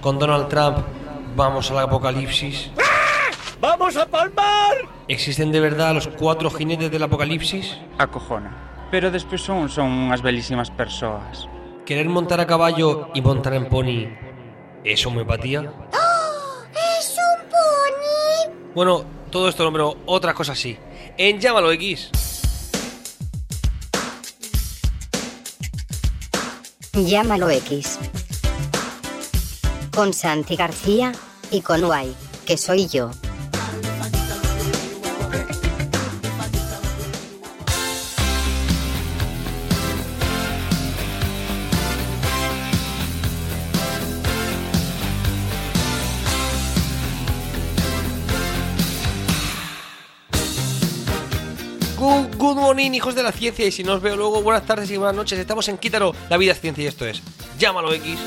Con Donald Trump vamos al apocalipsis. ¡Vamos a palmar! ¿Existen de verdad los cuatro jinetes del apocalipsis? Acojona. Pero despois son, son unhas belísimas persoas. ¿Querer montar a caballo y montar en pony es homeopatía? ¡Es un pony! Bueno, todo esto no, pero otra cosa sí. En Llámalo X. Llámalo X. Con Santi García y con Uay, que soy yo. Good morning, hijos de la ciencia. Y si no os veo luego, buenas tardes y buenas noches. Estamos en Quítaro, la vida es ciencia y esto es Llámalo X.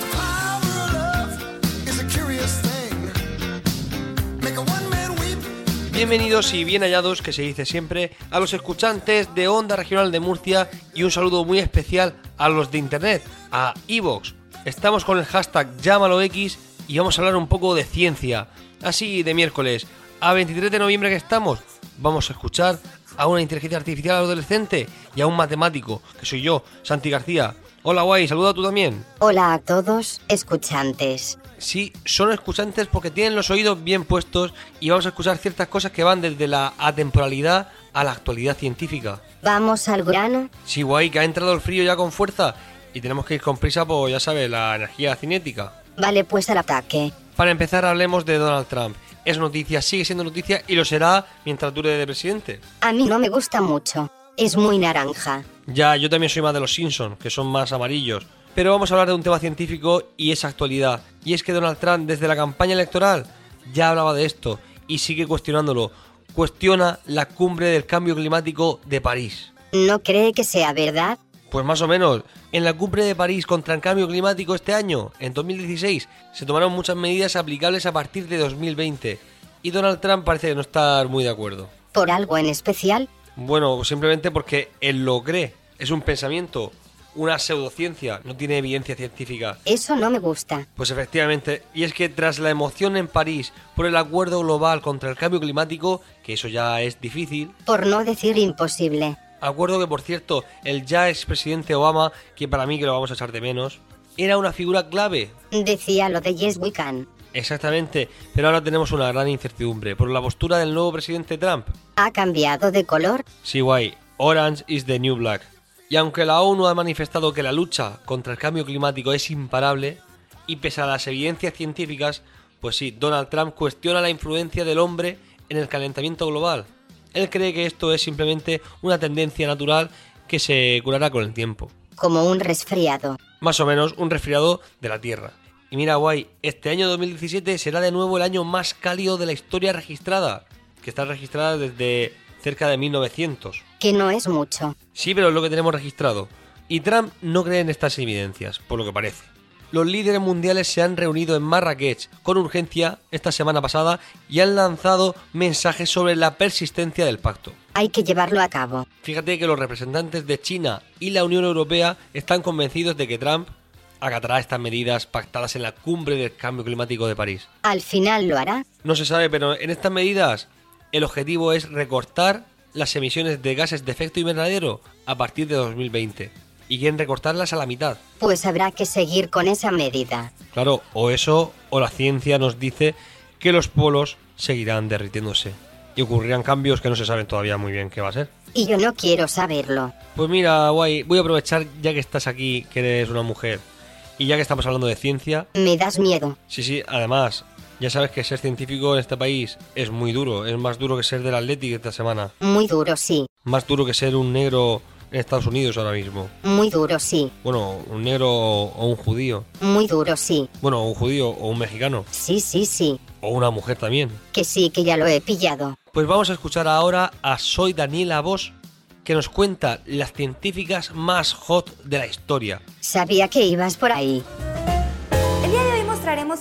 Bienvenidos y bien hallados, que se dice siempre, a los escuchantes de Onda Regional de Murcia y un saludo muy especial a los de Internet, a Evox. Estamos con el hashtag LlámaloX y vamos a hablar un poco de ciencia. Así de miércoles, a 23 de noviembre que estamos, vamos a escuchar a una inteligencia artificial adolescente y a un matemático, que soy yo, Santi García. Hola guay, saluda tú también. Hola a todos, escuchantes. Sí, son escuchantes porque tienen los oídos bien puestos y vamos a escuchar ciertas cosas que van desde la atemporalidad a la actualidad científica. Vamos al grano. Sí, guay, que ha entrado el frío ya con fuerza y tenemos que ir con prisa por, ya sabes, la energía cinética. Vale, pues al ataque. Para empezar, hablemos de Donald Trump. Es noticia, sigue siendo noticia y lo será mientras dure de presidente. A mí no me gusta mucho. Es muy naranja. Ya, yo también soy más de los Simpsons, que son más amarillos. Pero vamos a hablar de un tema científico y es actualidad. Y es que Donald Trump, desde la campaña electoral, ya hablaba de esto y sigue cuestionándolo. Cuestiona la cumbre del cambio climático de París. ¿No cree que sea verdad? Pues más o menos, en la cumbre de París contra el cambio climático este año, en 2016, se tomaron muchas medidas aplicables a partir de 2020. Y Donald Trump parece no estar muy de acuerdo. ¿Por algo en especial? Bueno, simplemente porque él lo cree. Es un pensamiento, una pseudociencia, no tiene evidencia científica. Eso no me gusta. Pues efectivamente, y es que tras la emoción en París por el acuerdo global contra el cambio climático, que eso ya es difícil, Por no decir imposible. acuerdo que por cierto, el ya expresidente Obama, que para mí que lo vamos a echar de menos, era una figura clave. Decía lo de Yes We Can. Exactamente, pero ahora tenemos una gran incertidumbre por la postura del nuevo presidente Trump. ¿Ha cambiado de color? Sí, guay, Orange is the new black. Y aunque la ONU ha manifestado que la lucha contra el cambio climático es imparable, y pese a las evidencias científicas, pues sí, Donald Trump cuestiona la influencia del hombre en el calentamiento global. Él cree que esto es simplemente una tendencia natural que se curará con el tiempo. Como un resfriado. Más o menos un resfriado de la Tierra. Y mira, guay, este año 2017 será de nuevo el año más cálido de la historia registrada, que está registrada desde cerca de 1900. Que no es mucho. Sí, pero es lo que tenemos registrado. Y Trump no cree en estas evidencias, por lo que parece. Los líderes mundiales se han reunido en Marrakech con urgencia esta semana pasada y han lanzado mensajes sobre la persistencia del pacto. Hay que llevarlo a cabo. Fíjate que los representantes de China y la Unión Europea están convencidos de que Trump acatará estas medidas pactadas en la cumbre del cambio climático de París. Al final lo hará. No se sabe, pero en estas medidas el objetivo es recortar las emisiones de gases de efecto invernadero a partir de 2020 y quieren recortarlas a la mitad. Pues habrá que seguir con esa medida. Claro, o eso o la ciencia nos dice que los polos seguirán derritiéndose y ocurrirán cambios que no se saben todavía muy bien qué va a ser. Y yo no quiero saberlo. Pues mira, guay, voy a aprovechar ya que estás aquí, que eres una mujer, y ya que estamos hablando de ciencia, Me das miedo. sí, sí, además, ya sabes que ser científico en este país es muy duro, es más duro que ser del Athletic esta semana, Muy duro, sí. más duro que ser un negro en Estados Unidos ahora mismo? Muy duro, sí. Bueno, un negro o un judío. Muy duro, sí. Bueno, un judío o un mexicano. Sí, sí, sí. O una mujer también. Que sí, que ya lo he pillado. Pues vamos a escuchar ahora a Soy Daniela Vos, que nos cuenta las científicas más hot de la historia. Sabía que ibas por ahí.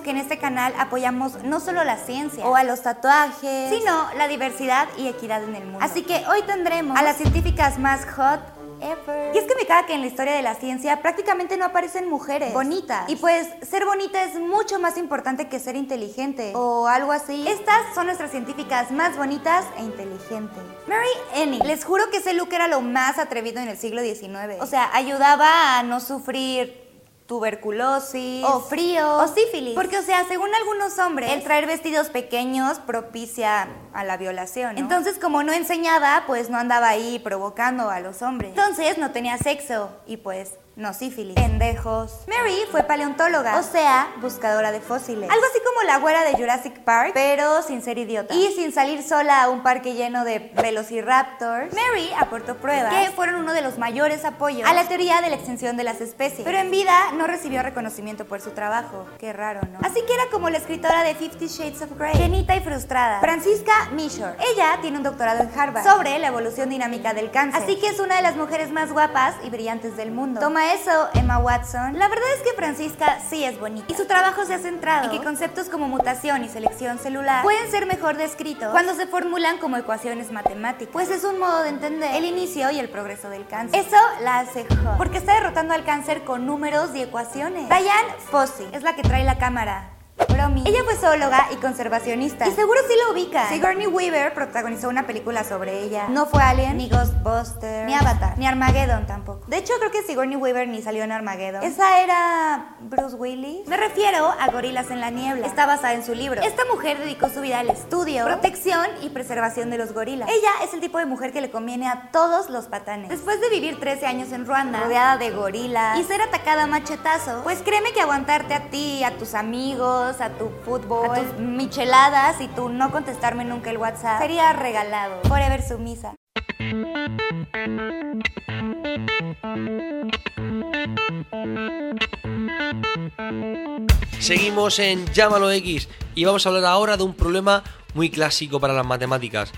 Que en este canal apoyamos no solo la ciencia o a los tatuajes, sino la diversidad y equidad en el mundo. Así que hoy tendremos a las científicas más hot ever. Y es que me caga que en la historia de la ciencia prácticamente no aparecen mujeres bonitas. Y pues ser bonita es mucho más importante que ser inteligente o algo así. Estas son nuestras científicas más bonitas e inteligentes. Mary Annie. Les juro que ese look era lo más atrevido en el siglo XIX. O sea, ayudaba a no sufrir tuberculosis o frío o sífilis. Porque, o sea, según algunos hombres, el traer vestidos pequeños propicia a la violación. ¿no? Entonces, como no enseñaba, pues no andaba ahí provocando a los hombres. Entonces, no tenía sexo y pues no sífilis. Pendejos. Mary fue paleontóloga, o sea, buscadora de fósiles. Algo así como la güera de Jurassic Park, pero sin ser idiota. Y sin salir sola a un parque lleno de velociraptors. Mary aportó pruebas que fueron uno de los mayores apoyos a la teoría de la extinción de las especies. Pero en vida no recibió reconocimiento por su trabajo. Qué raro, ¿no? Así que era como la escritora de Fifty Shades of Grey. Genita y frustrada. Francisca Mishor. Ella tiene un doctorado en Harvard sobre la evolución dinámica del cáncer. Así que es una de las mujeres más guapas y brillantes del mundo. Toma eso, Emma Watson. La verdad es que Francisca sí es bonita. Y su trabajo se ha centrado en que conceptos como mutación y selección celular pueden ser mejor descritos cuando se formulan como ecuaciones matemáticas. Pues es un modo de entender el inicio y el progreso del cáncer. Eso la hace hot, porque está derrotando al cáncer con números y ecuaciones. Diane Fossey es la que trae la cámara. Bromi. Ella fue zoóloga y conservacionista. Y seguro sí la ubica. Sigourney Weaver protagonizó una película sobre ella. No fue Alien, ni Ghostbusters, ni Avatar, ni Armageddon tampoco. De hecho, creo que Sigourney Weaver ni salió en Armageddon. Esa era Bruce Willis. Me refiero a Gorilas en la Niebla. Está basada en su libro. Esta mujer dedicó su vida al estudio, protección y preservación de los gorilas. Ella es el tipo de mujer que le conviene a todos los patanes. Después de vivir 13 años en Ruanda, rodeada de gorilas y ser atacada a machetazo, pues créeme que aguantarte a ti, a tus amigos, a tu fútbol, a tus micheladas y tú no contestarme nunca el WhatsApp sería regalado. Forever sumisa. Seguimos en Llámalo X y vamos a hablar ahora de un problema muy clásico para las matemáticas.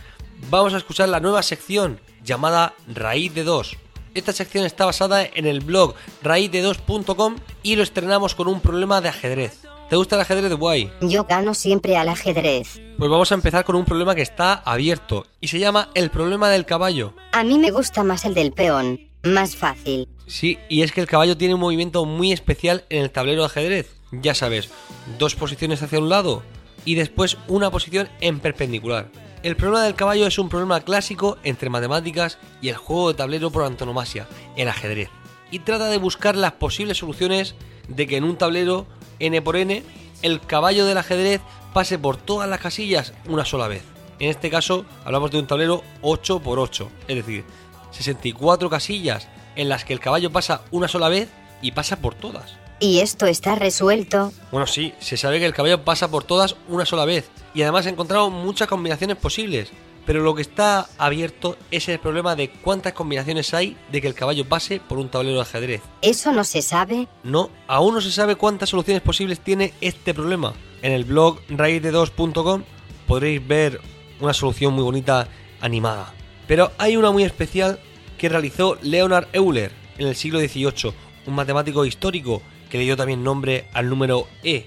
Vamos a escuchar la nueva sección llamada Raíz de 2. Esta sección está basada en el blog raízde2.com y lo estrenamos con un problema de ajedrez. ¿Te gusta el ajedrez guay? Yo gano siempre al ajedrez. Pues vamos a empezar con un problema que está abierto y se llama el problema del caballo. A mí me gusta más el del peón. Más fácil. Sí, y es que el caballo tiene un movimiento muy especial en el tablero de ajedrez. Ya sabes, dos posiciones hacia un lado y después una posición en perpendicular. El problema del caballo es un problema clásico entre matemáticas y el juego de tablero por antonomasia, el ajedrez. Y trata de buscar las posibles soluciones de que en un tablero n por n el caballo del ajedrez pase por todas las casillas una sola vez. En este caso hablamos de un tablero 8 por 8, es decir, 64 casillas en las que el caballo pasa una sola vez y pasa por todas. ¿Y esto está resuelto? Bueno, sí, se sabe que el caballo pasa por todas una sola vez y además he encontrado muchas combinaciones posibles. Pero lo que está abierto es el problema de cuántas combinaciones hay de que el caballo pase por un tablero de ajedrez. ¿Eso no se sabe? No, aún no se sabe cuántas soluciones posibles tiene este problema. En el blog raízde2.com podréis ver una solución muy bonita animada. Pero hay una muy especial que realizó Leonard Euler en el siglo XVIII, un matemático histórico que le dio también nombre al número E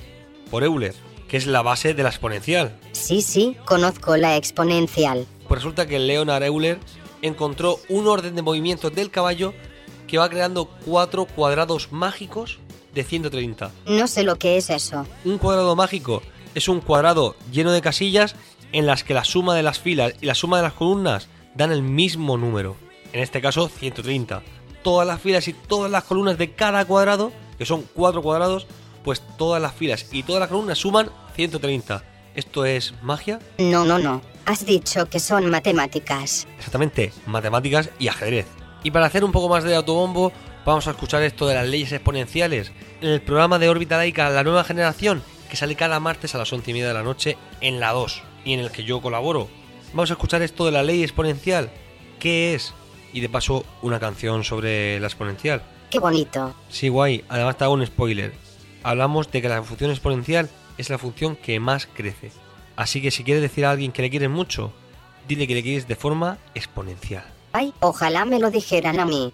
por Euler, que es la base de la exponencial. Sí, sí, conozco la exponencial. Pues resulta que Leonard Euler encontró un orden de movimientos del caballo que va creando cuatro cuadrados mágicos de 130. No sé lo que es eso. Un cuadrado mágico es un cuadrado lleno de casillas en las que la suma de las filas y la suma de las columnas dan el mismo número. En este caso 130. Todas las filas y todas las columnas de cada cuadrado, que son cuatro cuadrados, pues todas las filas y todas las columnas suman 130. ¿Esto es magia? No, no, no. Has dicho que son matemáticas. Exactamente, matemáticas y ajedrez. Y para hacer un poco más de autobombo, vamos a escuchar esto de las leyes exponenciales en el programa de órbita laica La Nueva Generación, que sale cada martes a las 11 y media de la noche en la 2 y en el que yo colaboro. Vamos a escuchar esto de la ley exponencial. ¿Qué es? y de paso una canción sobre la exponencial. Qué bonito. Sí, guay. Además te hago un spoiler. Hablamos de que la función exponencial es la función que más crece. Así que si quieres decir a alguien que le quieres mucho, dile que le quieres de forma exponencial. Ay, ojalá me lo dijeran a mí.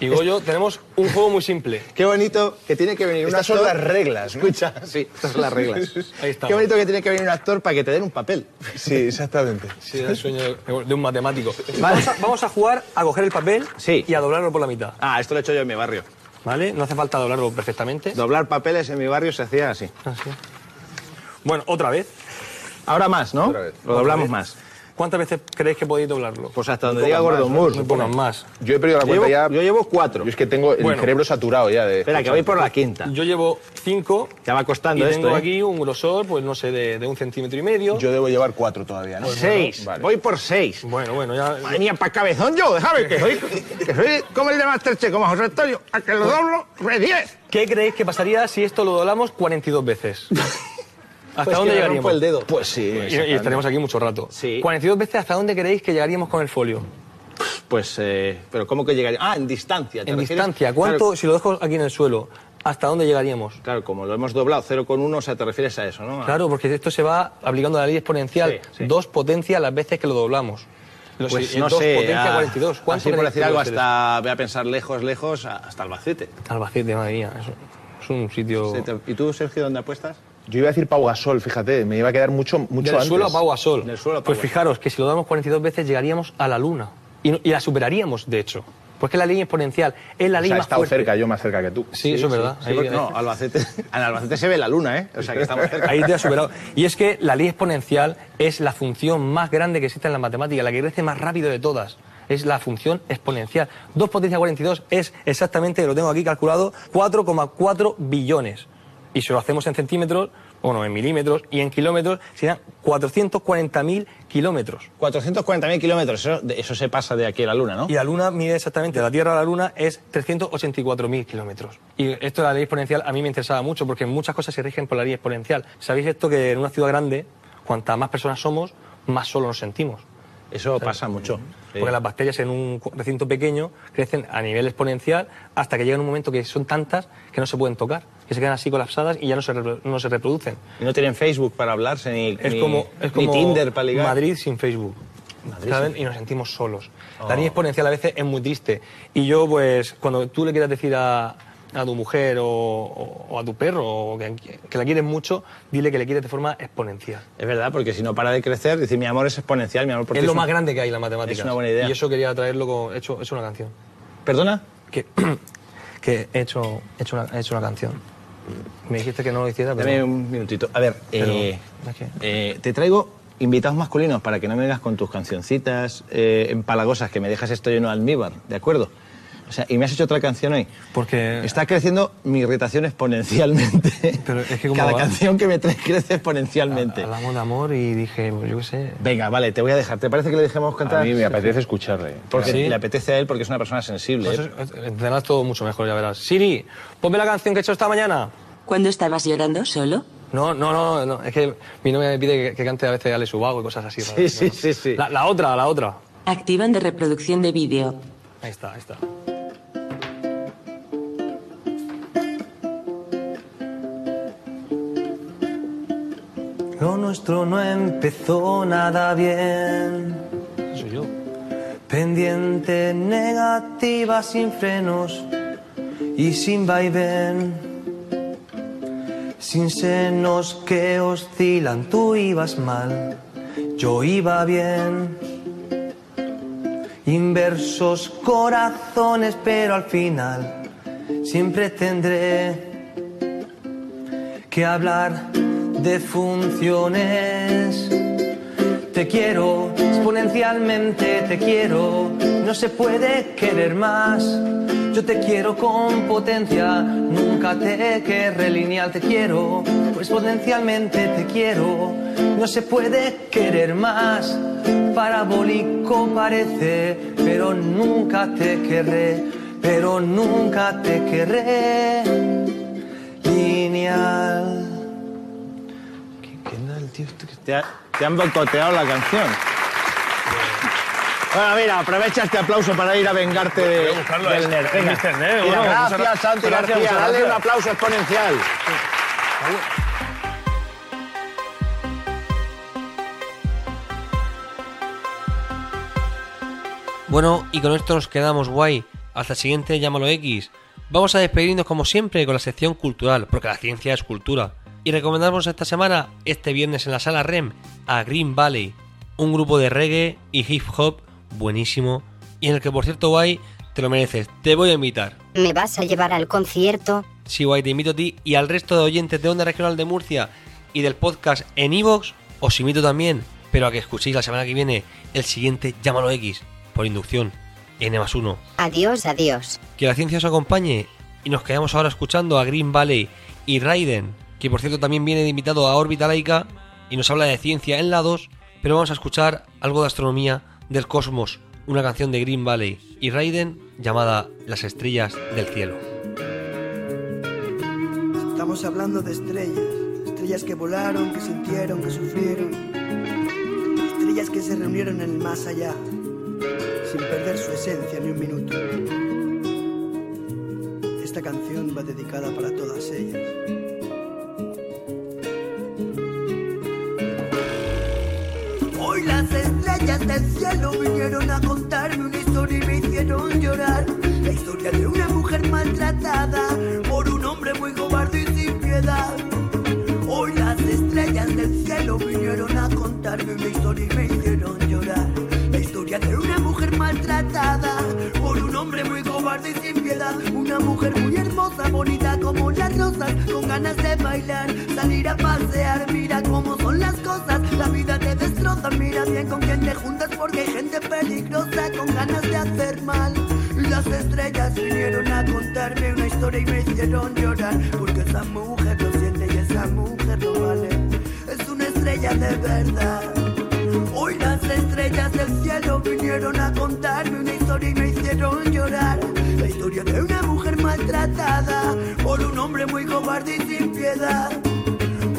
Y Goyo, tenemos un juego muy simple. Qué bonito que tiene que venir un Estas son actor- las reglas, ¿no? Escucha, sí, estas son las reglas. Ahí está. Qué bonito que tiene que venir un actor para que te den un papel. Sí, exactamente. Sí, era el sueño de de un matemático. Vale. Vamos, a, vamos a jugar a coger el papel Sí. y a doblarlo por la mitad. Ah, esto lo he hecho yo en mi barrio. ¿Vale? No hace falta doblarlo perfectamente. Doblar papeles en mi barrio se hacía así. Así. Bueno, otra vez. Ahora más, ¿no? Otra vez. Lo doblamos más. ¿Cuántas veces creéis que podéis doblarlo? Pues hasta donde diga Gordon más, Moore. Muy pocas más. Yo he perdido la cuenta llevo, ya. yo llevo cuatro. Yo es que tengo el Bueno. cerebro saturado ya de. Espera, que voy por la quinta. Yo llevo cinco. Ya va Y costando esto, tengo ¿eh? aquí un grosor, pues no sé, de, de un centímetro y medio. Yo debo llevar cuatro todavía, ¿no? Seis. Vale. Voy por seis. Bueno, bueno, ya. Madre mía, para cabezón yo, déjame, que soy, que soy como el de Masterchef, como José Antonio, a que lo doblo, re 10. ¿Qué creéis que pasaría si esto lo doblamos 42 veces? ¿Hasta Pues dónde llegaríamos? el dedo. Pues sí. Y, y estaremos aquí mucho rato. Sí. 42 veces, ¿hasta dónde creéis que llegaríamos con el folio? Pues, eh, pero ¿cómo que llegaría? Ah, en distancia. ¿te En refieres? distancia, ¿cuánto, Claro, si lo dejo aquí en el suelo, hasta dónde llegaríamos? Claro, como lo hemos doblado 0,1, o sea, te refieres a eso, ¿no? Claro, porque esto se va aplicando la ley exponencial. Sí, sí. Dos potencia las veces que lo doblamos. Los- Pues eh, no dos sé, potencia ah, 42. ¿Cuánto así por decir algo, hasta, voy a pensar lejos, lejos, a- hasta Albacete. Albacete, madre mía. eso- Es un sitio... ¿Y tú, Sergio, dónde apuestas? Yo iba a decir Pau Gasol, fíjate, me iba a quedar mucho, mucho Del antes. suelo a Pau a Sol. Del suelo a Pau pues fijaros que si lo damos 42 veces llegaríamos a la Luna. Y, la superaríamos, de hecho. Porque la ley exponencial es la O ley sea, he más estado fuerte. cerca, yo más cerca que tú. Sí, eso es verdad. Sí, porque- no, Albacete, en Albacete se ve la luna, ¿eh? O sea, que estamos cerca. Ahí te has superado. Y es que la ley exponencial es la función más grande que existe en la matemática, la que crece más rápido de todas. Es la función exponencial. 2 potencia 42 es exactamente, lo tengo aquí calculado, 4,4 billones. Y si lo hacemos en centímetros, bueno, en milímetros y en kilómetros, serían 440.000 kilómetros. 440.000 kilómetros, eso, eso se pasa de aquí a la luna, ¿no? Y la Luna mide exactamente, de la Tierra a la Luna es 384.000 kilómetros. Y esto de la ley exponencial a mí me interesaba mucho porque muchas cosas se rigen por la ley exponencial. ¿Sabéis esto que en una ciudad grande, cuanta más personas somos, más solo nos sentimos? Eso pasa mucho. Sí. Porque las bacterias en un recinto pequeño crecen a nivel exponencial hasta que llega un momento que son tantas que no se pueden tocar, que se quedan así colapsadas y ya no se, no se reproducen. Y no tienen Facebook para hablarse, ni, Es ni- como, es ni como Tinder para ligar. Madrid sin Facebook. ¿saben? Y nos sentimos solos. La Oh. ley exponencial a veces es muy triste. Y yo, pues, cuando tú le quieras decir a, a tu mujer o, o- o a tu perro o que, que la quieres mucho, dile que le quieres de forma exponencial. Es verdad, porque si no para de crecer, decir mi amor es exponencial, mi amor por Es lo más grande que hay en la matemática. Es una buena idea. Y eso quería traerlo con... He hecho, he hecho una canción. ¿Perdona? Que, que he, hecho, he, hecho una, he hecho una canción. Me dijiste que no lo hiciera, pero... Dame un minutito. A ver, Pero, eh, eh, te traigo invitados masculinos para que no me vengas con tus cancioncitas eh, empalagosas, que me dejas esto lleno de almíbar, ¿de acuerdo? O sea, y me has hecho otra canción hoy. Porque... Está creciendo mi irritación exponencialmente. Pero es que ¿cómo Cada va? canción que me traes crece exponencialmente. Hablamos de amor y dije, pues yo qué sé... Venga, vale, te voy a dejar. ¿Te parece que le dejemos cantar? A mí me apetece escucharle. Porque ¿Sí? le apetece a él porque es una persona sensible. Pues es- es- entenderás todo mucho mejor, ya verás. Siri, ponme la canción que he hecho esta mañana. ¿Cuándo estabas llorando solo? No, no, no, no, es que mi novia me pide que, que cante a veces Ale Subago y cosas así. Sí, raras, sí, ¿no? sí, sí. La, la otra, la otra. Activan de reproducción de vídeo. Ahí está, ahí está. Lo nuestro no empezó nada bien. Soy yo. Pendiente negativa sin frenos y sin vaivén. Sin senos que oscilan, tú ibas mal, yo iba bien. Inversos corazones, pero al final siempre tendré que hablar de funciones. Te quiero exponencialmente, te quiero, no se puede querer más. Yo te quiero con potencia, nunca te querré lineal, te quiero exponencialmente, te quiero, no se puede querer más. Parabólico parece, pero nunca te querré, pero nunca te querré lineal. ¿Quién era el tío este que Te, ha- te han boicoteado la canción. Bueno, mira, aprovecha este aplauso para ir a vengarte de, del es- nerd. es Venga. Mr. Nerd, Mira, bueno, gracias, Santi gracias, García. Dale un aplauso exponencial. Bueno, y con esto nos quedamos guay. Hasta el siguiente Llámalo X. Vamos a despedirnos como siempre con la sección cultural, porque la ciencia es cultura. Y recomendamos esta semana, este viernes en la sala REM, a Green Valley, un grupo de reggae y hip hop buenísimo, y en el que por cierto guay, te lo mereces, te voy a invitar. ¿Me vas a llevar al concierto? Sí, guay, te invito a ti y al resto de oyentes de Onda Regional de Murcia y del podcast en iVoox, os invito también, pero a que escuchéis la semana que viene el siguiente Llámalo X, por inducción, N más 1. Adiós, adiós. Que la ciencia os acompañe y nos quedamos ahora escuchando a Green Valley y Raiden, que por cierto también viene de invitado a Órbita Laica y nos habla de ciencia en la 2, pero vamos a escuchar algo de astronomía del cosmos, una canción de Green Valley y Raiden llamada Las estrellas del cielo. Estamos hablando de estrellas, estrellas que volaron, que sintieron, que sufrieron, estrellas que se reunieron en el más allá, sin perder su esencia ni un minuto. Esta canción va dedicada para todas ellas. Del cielo vinieron a contarme una historia y me hicieron llorar. La historia de una mujer maltratada por un hombre muy cobarde y sin piedad. Hoy las estrellas del cielo vinieron a contarme una historia y me hicieron llorar. La historia de una mujer maltratada por un hombre muy cobarde y sin piedad. Una mujer muy hermosa, bonita como las rosas, con ganas de bailar, salir a pasear. Mira cómo son las cosas, la vida te Mira bien con quién te juntas porque hay gente peligrosa con ganas de hacer mal. Las estrellas vinieron a contarme una historia y me hicieron llorar porque esa mujer lo siente y esa mujer lo vale. Es una estrella de verdad. Hoy las estrellas del cielo vinieron a contarme una historia y me hicieron llorar. La historia de una mujer maltratada por un hombre muy cobarde y sin piedad.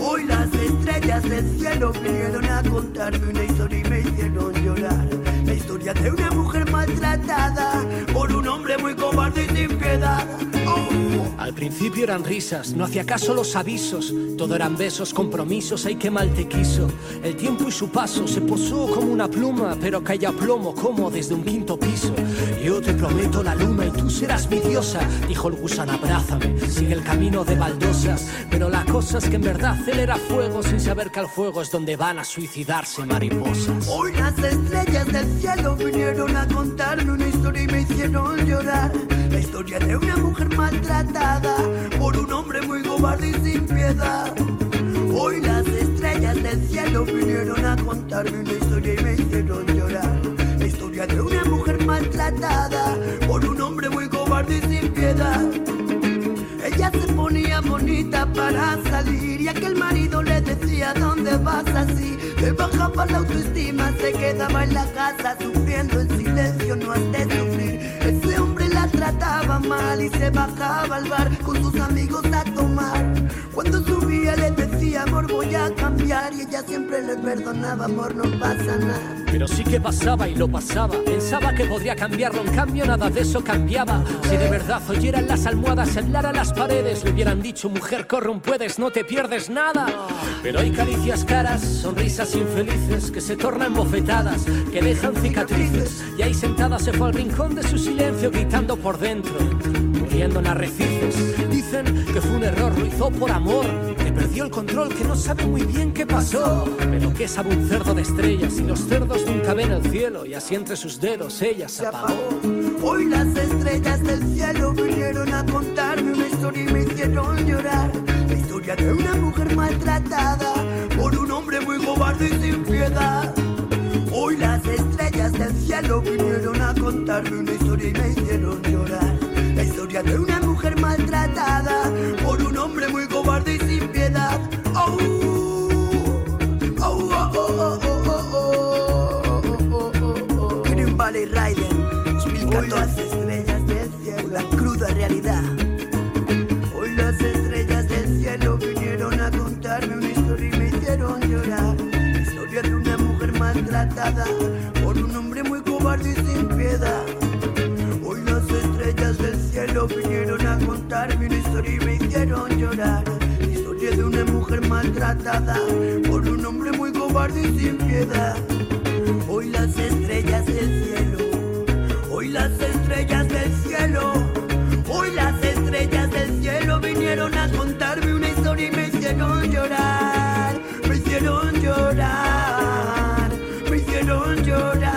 Hoy las estrellas del cielo vinieron a contarme una historia y me hicieron llorar. La historia de una mujer maltratada principio eran risas, no hacía caso los avisos, todo eran besos, compromisos, ay que mal te quiso. El tiempo y su paso se posó como una pluma, pero caía plomo como desde un quinto piso. Yo te prometo la luna y tú serás mi diosa, dijo el gusano, abrázame, sigue el camino de baldosas. Pero la cosa es que en verdad él era fuego, sin saber que al fuego es donde van a suicidarse mariposas. Hoy las estrellas del cielo vinieron a contarme una historia y me hicieron llorar. La historia de una mujer maltratada por un hombre muy cobarde y sin piedad. Hoy las estrellas del cielo vinieron a contarme una historia y me hicieron llorar. La historia de una mujer maltratada por un hombre muy cobarde y sin piedad. Ella se ponía bonita para salir y aquel marido le decía ¿Dónde vas así? Le bajaba la autoestima, se quedaba en la casa sufriendo en silencio, no has trataba mal y se bajaba al bar con sus amigos a tomar. Cuando subía le amor voy a cambiar y ella siempre le perdonaba amor no pasa nada. Pero sí que pasaba y lo pasaba. Pensaba que podría cambiarlo, en cambio nada de eso cambiaba. Si de verdad oyeran las almohadas, hablaran las paredes, le hubieran dicho, mujer, corre un puedes, no te pierdes nada. Pero hay caricias caras, sonrisas infelices que se tornan bofetadas, que dejan cicatrices. Y ahí sentada se fue al rincón de su silencio, gritando por dentro, muriendo en arrecifes. Dicen que fue un error, lo hizo por amor, perdió el control, que no sabe muy bien qué pasó. Pero que sabe un cerdo de estrellas y los cerdos nunca ven el cielo y así entre sus dedos ella se apagó. Hoy las estrellas del cielo vinieron a contarme una historia y me hicieron llorar. La historia de una mujer maltratada por un hombre muy cobarde y sin piedad. Hoy las estrellas del cielo vinieron a contarme una historia y me por un hombre muy cobarde y sin piedad. Hoy las estrellas del cielo vinieron a contarme una historia y me hicieron llorar. Historia de una mujer maltratada por un hombre muy cobarde y sin piedad. Hoy las estrellas del cielo, hoy las estrellas del cielo, hoy las estrellas del cielo vinieron a contarme una historia y me hicieron llorar, me hicieron llorar, Jordan.